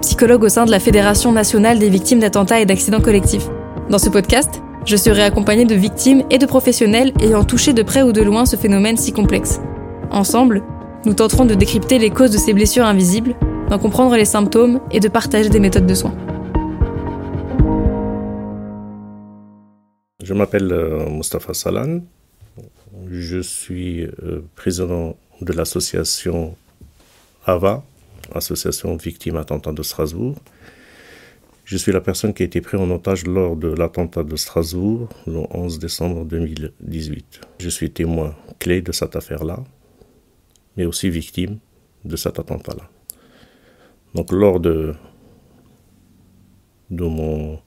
psychologue au sein de la Fédération nationale des victimes d'attentats et d'accidents collectifs. Dans ce podcast, je serai accompagnée de victimes et de professionnels ayant touché de près ou de loin ce phénomène si complexe. Ensemble, nous tenterons de décrypter les causes de ces blessures invisibles, d'en comprendre les symptômes et de partager des méthodes de soins. Je m'appelle euh, Mustafa Salan. Je suis euh, président de l'association AVA, Association Victimes Attentats de Strasbourg. Je suis la personne qui a été prise en otage lors de l'attentat de Strasbourg le 11 décembre 2018. Je suis témoin clé de cette affaire-là, mais aussi victime de cet attentat-là. Donc lors de, de, mon,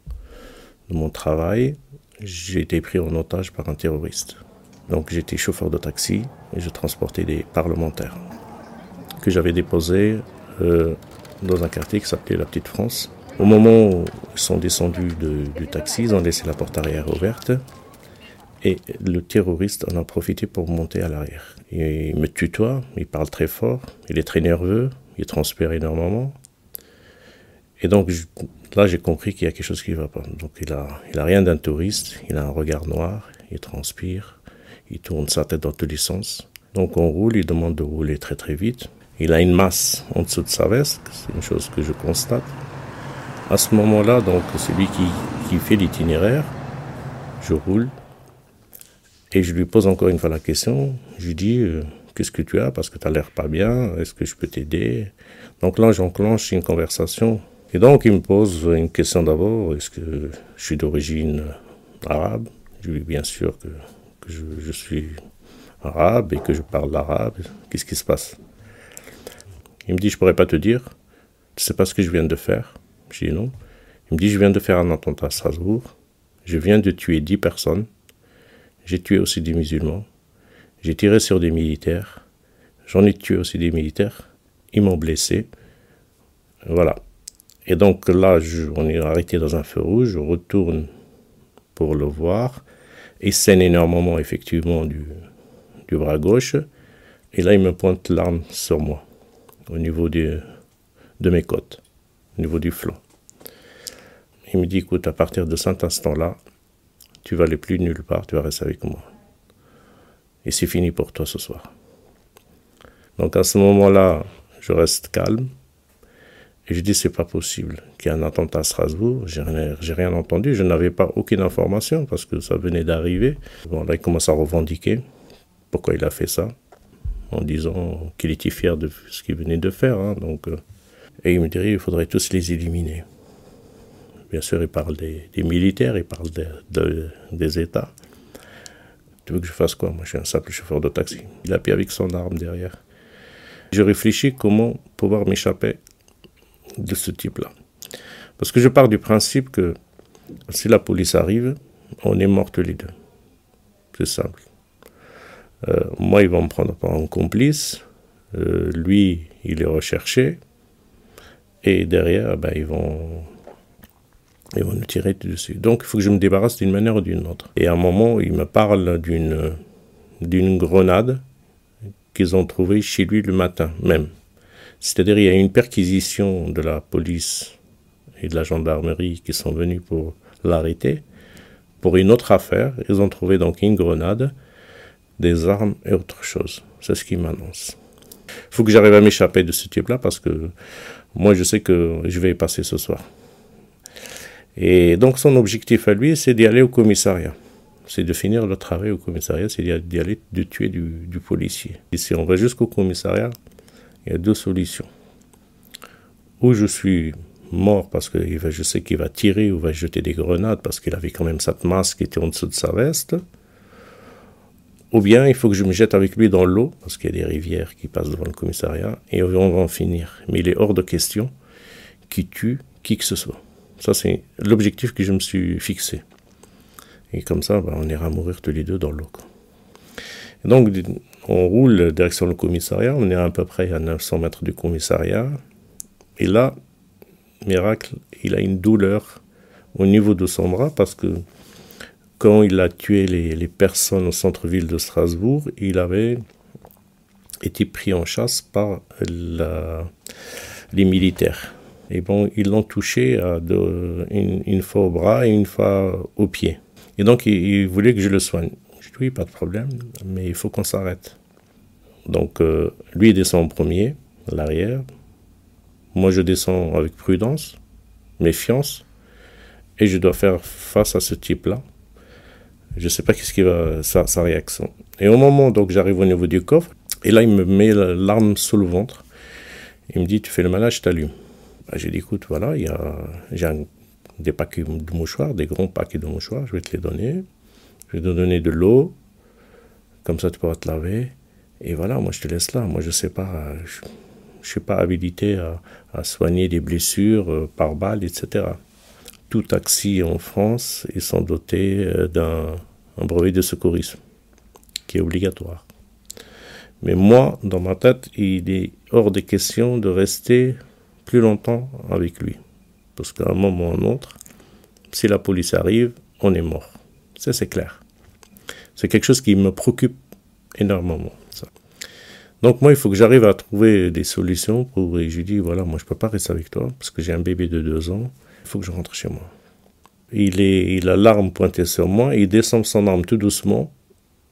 de mon travail, j'ai été pris en otage par un terroriste. Donc j'étais chauffeur de taxi et je transportais des parlementaires que j'avais déposés euh, dans un quartier qui s'appelait la Petite France. Au moment où ils sont descendus du taxi, ils ont laissé la porte arrière ouverte et le terroriste en a profité pour monter à l'arrière. Il me tutoie, il parle très fort, il est très nerveux, il transpire énormément. Et donc là, j'ai compris qu'il y a quelque chose qui ne va pas. Donc il a, il a rien d'un touriste, il a un regard noir, il transpire, il tourne sa tête dans tous les sens. Donc on roule, il demande de rouler très très vite. Il a une masse en dessous de sa veste, c'est une chose que je constate. À ce moment-là, donc, celui qui, qui fait l'itinéraire, je roule, et je lui pose encore une fois la question. Je lui dis, euh, qu'est-ce que tu as? Parce que tu as l'air pas bien, est-ce que je peux t'aider? Donc là, j'enclenche une conversation. Et donc, il me pose une question d'abord, est-ce que je suis d'origine arabe? Je lui dis bien sûr que, que je, je suis arabe et que je parle l'arabe. Qu'est-ce qui se passe? Il me dit, je pourrais pas te dire. Tu sais pas ce que je viens de faire? Je dis non. Il me dit, je viens de faire un attentat à Strasbourg. Je viens de tuer dix personnes. J'ai tué aussi des musulmans. J'ai tiré sur des militaires. J'en ai tué aussi des militaires. Ils m'ont blessé. Voilà. Et donc là, on est arrêté dans un feu rouge. Je retourne pour le voir. Il saigne énormément, effectivement, du bras gauche. Et là, il me pointe l'arme sur moi au niveau de mes côtes, au niveau du flanc. Il me dit, écoute, à partir de cet instant-là, tu vas aller plus nulle part, tu vas rester avec moi. Et c'est fini pour toi ce soir. Donc à ce moment-là, je reste calme. Et je dis, c'est pas possible qu'il y ait un attentat à Strasbourg. J'ai rien, rien entendu. Je n'avais pas aucune information parce que ça venait d'arriver. Bon, là, il commence à revendiquer pourquoi il a fait ça? En disant qu'il était fier de ce qu'il venait de faire. Hein, donc, euh, et il me dirait qu'il faudrait tous les éliminer. Bien sûr, il parle des, militaires, il parle des États. Tu veux que je fasse quoi? Moi, je suis un simple chauffeur de taxi. Il a pris avec son arme derrière. Je réfléchis comment pouvoir m'échapper de ce type-là. Parce que je pars du principe que si la police arrive, on est tous les deux. C'est simple. Euh, moi, ils vont me prendre un complice. Euh, lui, il est recherché. Et derrière, ben, ils, vont, ils vont nous tirer dessus. Donc, il faut que je me débarrasse d'une manière ou d'une autre. Et à un moment, il me parle d'une, d'une grenade qu'ils ont trouvée chez lui le matin même. C'est-à-dire, il y a une perquisition de la police et de la gendarmerie qui sont venus pour l'arrêter. Pour une autre affaire, ils ont trouvé donc une grenade des armes et autre chose. C'est ce qui m'annonce. Il faut que j'arrive à m'échapper de ce type-là parce que moi, je sais que je vais y passer ce soir. Et donc, son objectif à lui, c'est d'y aller au commissariat. C'est de finir le travail au commissariat, c'est d'y aller, de tuer du, du policier. Et si on va jusqu'au commissariat, il y a deux solutions. Ou je suis mort parce que je sais qu'il va tirer ou va jeter des grenades parce qu'il avait quand même cette masse qui était en dessous de sa veste. Ou bien il faut que je me jette avec lui dans l'eau, parce qu'il y a des rivières qui passent devant le commissariat, et on va en finir. Mais il est hors de question qu'il tue qui que ce soit. Ça, c'est l'objectif que je me suis fixé. Et comme ça, bah, on ira mourir tous les deux dans l'eau. Donc, on roule direction le commissariat. On est à peu près à 900 mètres du commissariat. Et là, miracle, il a une douleur au niveau de son bras parce que quand il a tué les, personnes au centre-ville de Strasbourg, il avait été pris en chasse par les militaires. Et bon, ils l'ont touché une, fois au bras et une fois au pied. Et donc, il, voulait que je le soigne. Je dis oui, pas de problème, mais il faut qu'on s'arrête. Donc, euh, lui, il descend en premier, à l'arrière. Moi, je descends avec prudence, méfiance, et je dois faire face à ce type-là. Je ne sais pas qu'est-ce qui va, sa, sa, réaction. Et au moment donc j'arrive au niveau du coffre, et là il me met l'arme sous le ventre. Il me dit tu fais le malade, je t'allume. Bah, j'ai dit écoute voilà, il y a, j'ai des paquets de mouchoirs, des grands paquets de mouchoirs, je vais te les donner. Je vais te donner de l'eau, comme ça tu pourras te laver. Et voilà, moi je te laisse là. Moi je sais pas, je, ne suis pas habilité à, à soigner des blessures euh, par balle, etc tout taxi en France, ils sont dotés euh, d'un brevet de secourisme, qui est obligatoire. Mais moi, dans ma tête, il est hors des questions de rester plus longtemps avec lui. Parce qu'à un moment ou un autre, si la police arrive, on est mort. Ça, c'est clair. C'est quelque chose qui me préoccupe énormément. Donc moi, il faut que j'arrive à trouver des solutions pour... Et je dis, voilà, moi, je ne peux pas rester avec toi parce que j'ai un bébé de deux ans faut que je rentre chez moi. Il, est, il a l'arme pointée sur moi, il descend son arme tout doucement,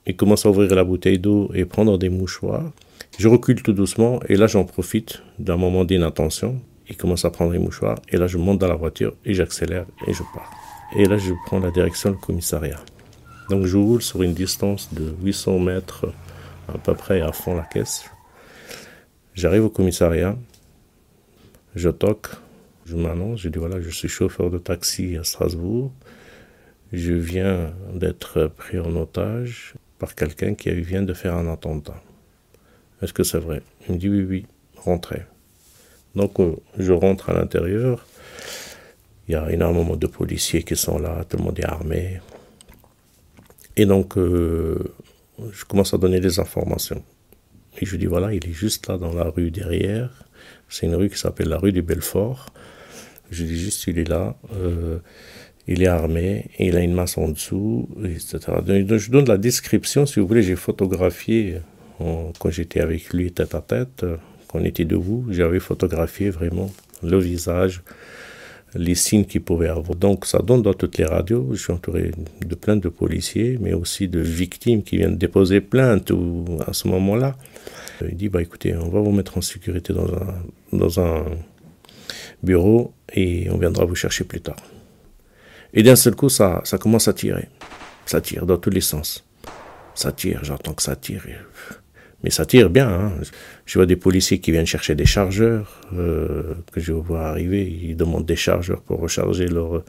il commence à ouvrir la bouteille d'eau et prendre des mouchoirs. Je recule tout doucement et là j'en profite d'un moment d'inattention. Il commence à prendre les mouchoirs et là je monte dans la voiture et j'accélère et je pars. Et là je prends la direction du commissariat. Donc je roule sur une distance de 800 mètres à peu près à fond la caisse. J'arrive au commissariat, je toque, je m'annonce, je dis voilà, je suis chauffeur de taxi à Strasbourg. Je viens d'être pris en otage par quelqu'un qui vient de faire un attentat. Est-ce que c'est vrai? Il me dit oui, oui, rentrez. Donc euh, je rentre à l'intérieur. Il y a énormément de policiers qui sont là, tout le monde est armé. Et donc euh, je commence à donner des informations. Et je dis voilà, il est juste là dans la rue derrière. C'est une rue qui s'appelle la rue du Belfort. Je dis juste, il est là, euh, il est armé, il a une masse en dessous, etc. Donc, je donne la description, si vous voulez, j'ai photographié quand j'étais avec lui tête à tête, quand on était debout, j'avais photographié vraiment le visage, les signes qu'il pouvait avoir. Donc ça donne dans toutes les radios. Je suis entouré de plein de policiers, mais aussi de victimes qui viennent déposer plainte à ce moment-là. Il dit bah écoutez, on va vous mettre en sécurité dans un dans un bureau et on viendra vous chercher plus tard. Et d'un seul coup, ça, ça commence à tirer. Ça tire dans tous les sens. Ça tire, j'entends que ça tire. Mais ça tire bien. Hein. Je vois des policiers qui viennent chercher des chargeurs, euh, que je vois arriver. Ils demandent des chargeurs pour recharger leur,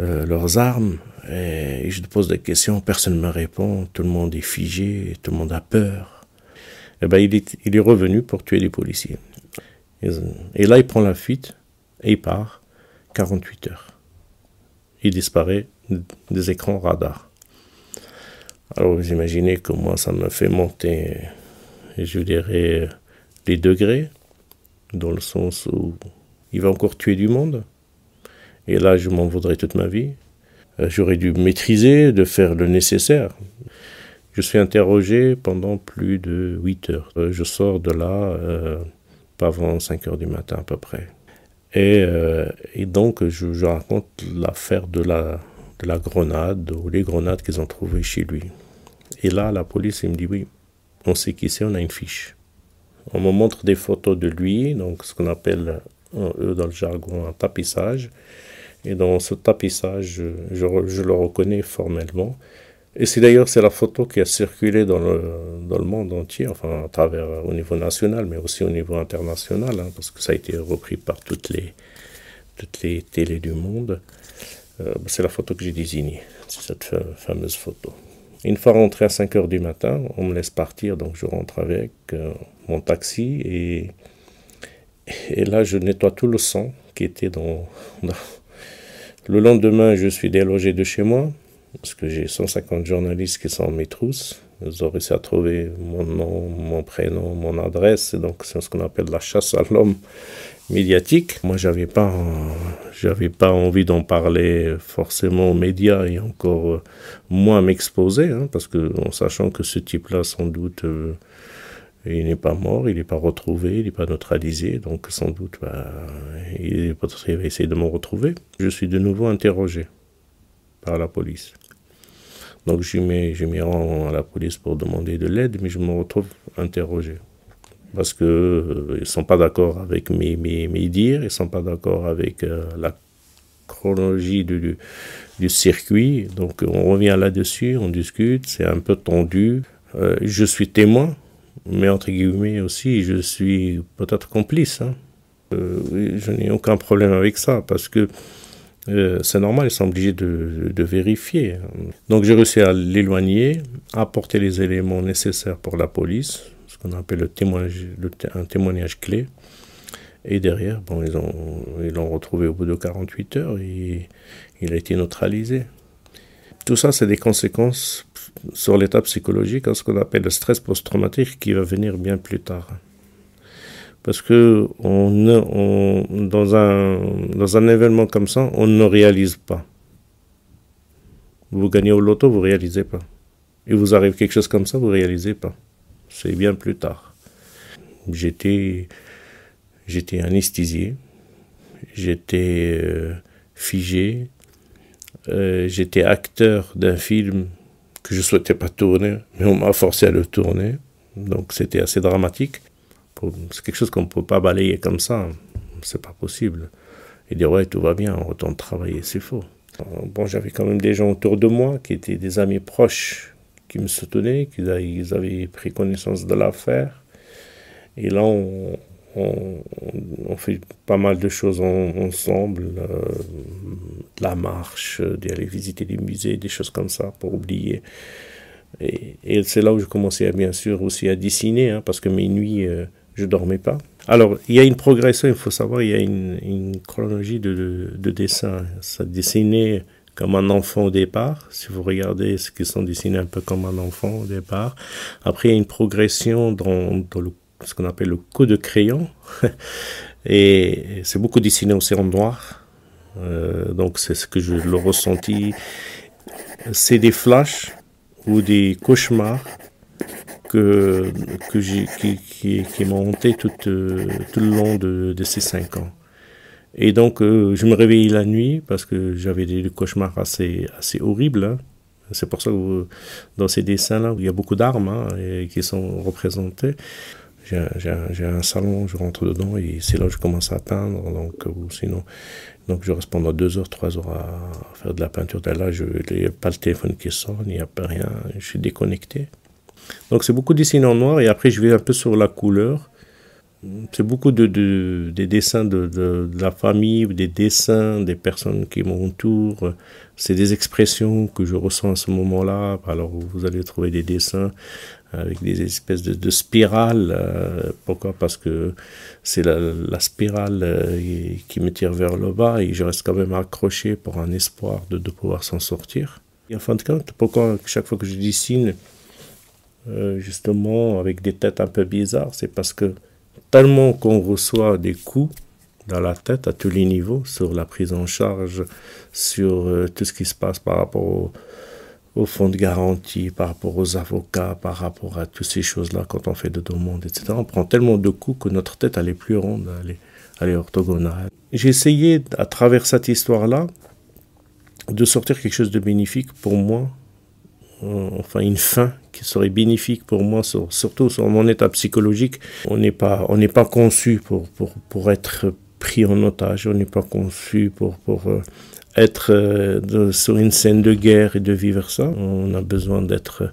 euh, leurs armes. Et je pose des questions, personne ne me répond. Tout le monde est figé, tout le monde a peur. Et eh ben, il, est, il est revenu pour tuer les policiers. Et là, il prend la fuite et il part 48 heures. Il disparaît des écrans radars. Alors vous imaginez comment ça me fait monter, je dirais, les degrés, dans le sens où il va encore tuer du monde. Et là, je m'en voudrais toute ma vie. Euh, j'aurais dû maîtriser, de faire le nécessaire. Je suis interrogé pendant plus de 8 heures. Euh, je sors de là euh, avant 5 heures du matin à peu près. Et, euh, et donc, je, raconte l'affaire de la, de la grenade ou les grenades qu'ils ont trouvées chez lui. Et là, la police, il me dit oui, on sait qui c'est, on a une fiche. On me montre des photos de lui, donc ce qu'on appelle, eux, dans le jargon, un tapissage. Et dans ce tapissage, je, je le reconnais formellement. Et c'est d'ailleurs c'est la photo qui a circulé dans le, dans le monde entier, enfin à travers au niveau national, mais aussi au niveau international, hein, parce que ça a été repris par toutes les toutes les télés du monde. Euh, c'est la photo que j'ai désignée, c'est cette fameuse photo. Une fois rentré à 5 heures du matin, on me laisse partir, donc je rentre avec euh, mon taxi et, et là je nettoie tout le sang qui était dans, Le lendemain, je suis délogé de chez moi, parce que j'ai 150 journalistes qui sont en mes trousses. Ils ont réussi à trouver mon nom, mon prénom, mon adresse. Donc, c'est ce qu'on appelle la chasse à l'homme médiatique. Moi, j'avais pas, pas envie d'en parler forcément aux médias et encore moins m'exposer, hein, parce que en sachant que ce type-là, sans doute, euh, il n'est pas mort, il n'est pas retrouvé, il n'est pas neutralisé, donc sans doute, bah, il va essayer de me retrouver. Je suis de nouveau interrogé par la police. Donc je m'y rends à la police pour demander de l'aide, mais je me retrouve interrogé. Parce qu'ils euh, ne sont pas d'accord avec mes, mes, mes, dires, ils ne sont pas d'accord avec euh, la chronologie du, du, circuit. Donc on revient là-dessus, on discute, c'est un peu tendu. Euh, je suis témoin, mais entre guillemets aussi, je suis peut-être complice. Hein. je n'ai aucun problème avec ça, parce que euh, c'est normal, ils sont obligés de, vérifier. Donc j'ai réussi à l'éloigner, apporter les éléments nécessaires pour la police, ce qu'on appelle un témoignage clé. Et derrière, bon, ils l'ont retrouvé au bout de 48 heures et il a été neutralisé. Tout ça, c'est des conséquences sur l'état psychologique, hein, ce qu'on appelle le stress post-traumatique qui va venir bien plus tard. Parce que dans, un, événement comme ça, on ne réalise pas. Vous gagnez au loto, vous ne réalisez pas. Il vous arrive quelque chose comme ça, vous ne réalisez pas. C'est bien plus tard. J'étais, j'étais anesthésié, j'étais euh, figé, euh, j'étais acteur d'un film que je ne souhaitais pas tourner, mais on m'a forcé à le tourner. Donc c'était assez dramatique. C'est quelque chose qu'on ne peut pas balayer comme ça. C'est pas possible. Et dire, ouais, tout va bien, on retourne travailler, c'est faux. Bon, j'avais quand même des gens autour de moi qui étaient des amis proches qui me soutenaient, qui ils avaient pris connaissance de l'affaire. Et là, on, on, fait pas mal de choses ensemble, euh, la marche, d'aller visiter des musées, des choses comme ça pour oublier. Et, et c'est là où je commençais bien sûr aussi à dessiner, hein, parce que mes nuits, euh, je dormais pas. Alors, il y a une progression, il faut savoir, il y a une, chronologie de, de, dessin. Ça dessinait comme un enfant au départ, si vous regardez ce qui sont dessinés un peu comme un enfant au départ. Après, il y a une progression dans, ce qu'on appelle le coup de crayon. Et c'est beaucoup dessiné aussi en noir. Euh, donc, c'est ce que je le ressenti. C'est des flashs ou des cauchemars que, qui, qui, m'a hanté tout, euh, tout le long de, ces cinq ans. Et donc, euh, je me réveillais la nuit parce que j'avais des cauchemars assez, assez horribles. Hein. C'est pour ça que dans ces dessins-là, il y a beaucoup d'armes hein, et, qui sont représentées. J'ai, un salon, je rentre dedans et c'est là que je commence à peindre. Donc, sinon, donc je reste pendant deux heures, trois heures à, faire de la peinture. là, je n'ai pas le téléphone qui sonne, il n'y a pas rien, je suis déconnecté. Donc c'est beaucoup dessiné en noir et après je vais un peu sur la couleur. C'est beaucoup de, de, des dessins de, de, la famille, des dessins des personnes qui m'entourent. C'est des expressions que je ressens à ce moment-là. Alors vous allez trouver des dessins avec des espèces de, spirales. Euh, pourquoi? Parce que c'est la, la, spirale euh, qui me tire vers le bas et je reste quand même accroché pour un espoir de, de pouvoir s'en sortir. Et en fin de compte, pourquoi chaque fois que je dessine, euh, justement avec des têtes un peu bizarres, c'est parce que tellement qu'on reçoit des coups dans la tête à tous les niveaux, sur la prise en charge, sur euh, tout ce qui se passe par rapport au, fonds de garantie, par rapport aux avocats, par rapport à toutes ces choses-là quand on fait de demandes, etc. On prend tellement de coups que notre tête, elle est plus ronde, elle est, elle est orthogonale. J'ai essayé, à travers cette histoire-là, de sortir quelque chose de bénéfique pour moi, enfin une fin qui serait bénéfique pour moi, surtout sur mon état psychologique. On n'est pas, pas conçu pour, pour, pour être pris en otage, on n'est pas conçu pour, pour euh, être euh, sur une scène de guerre et de vivre ça. On a besoin d'être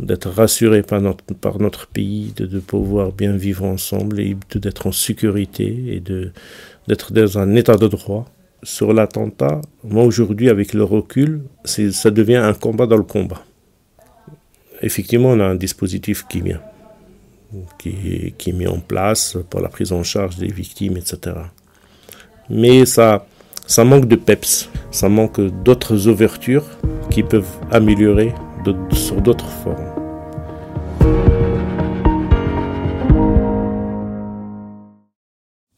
d'être rassuré par notre, par notre pays, de, de pouvoir bien vivre ensemble et d'être en sécurité et de d'être dans un état de droit sur l'attentat, moi aujourd'hui avec le recul, ça devient un combat dans le combat. Effectivement, on a un dispositif qui, qui, qui est mis en place pour la prise en charge des victimes, etc. Mais ça, ça manque de peps, ça manque d'autres ouvertures qui peuvent améliorer sur d'autres formes.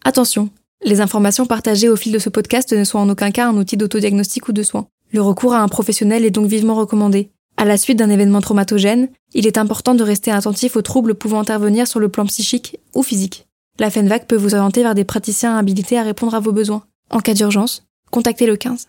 Attention, les informations partagées au fil de ce podcast ne sont en aucun cas un outil d'autodiagnostic ou de soins. Le recours à un professionnel est donc vivement recommandé. À la suite d'un événement traumatogène, il est important de rester attentif aux troubles pouvant intervenir sur le plan psychique ou physique. La FENVAC peut vous orienter vers des praticiens habilités à répondre à vos besoins. En cas d'urgence, contactez le 15.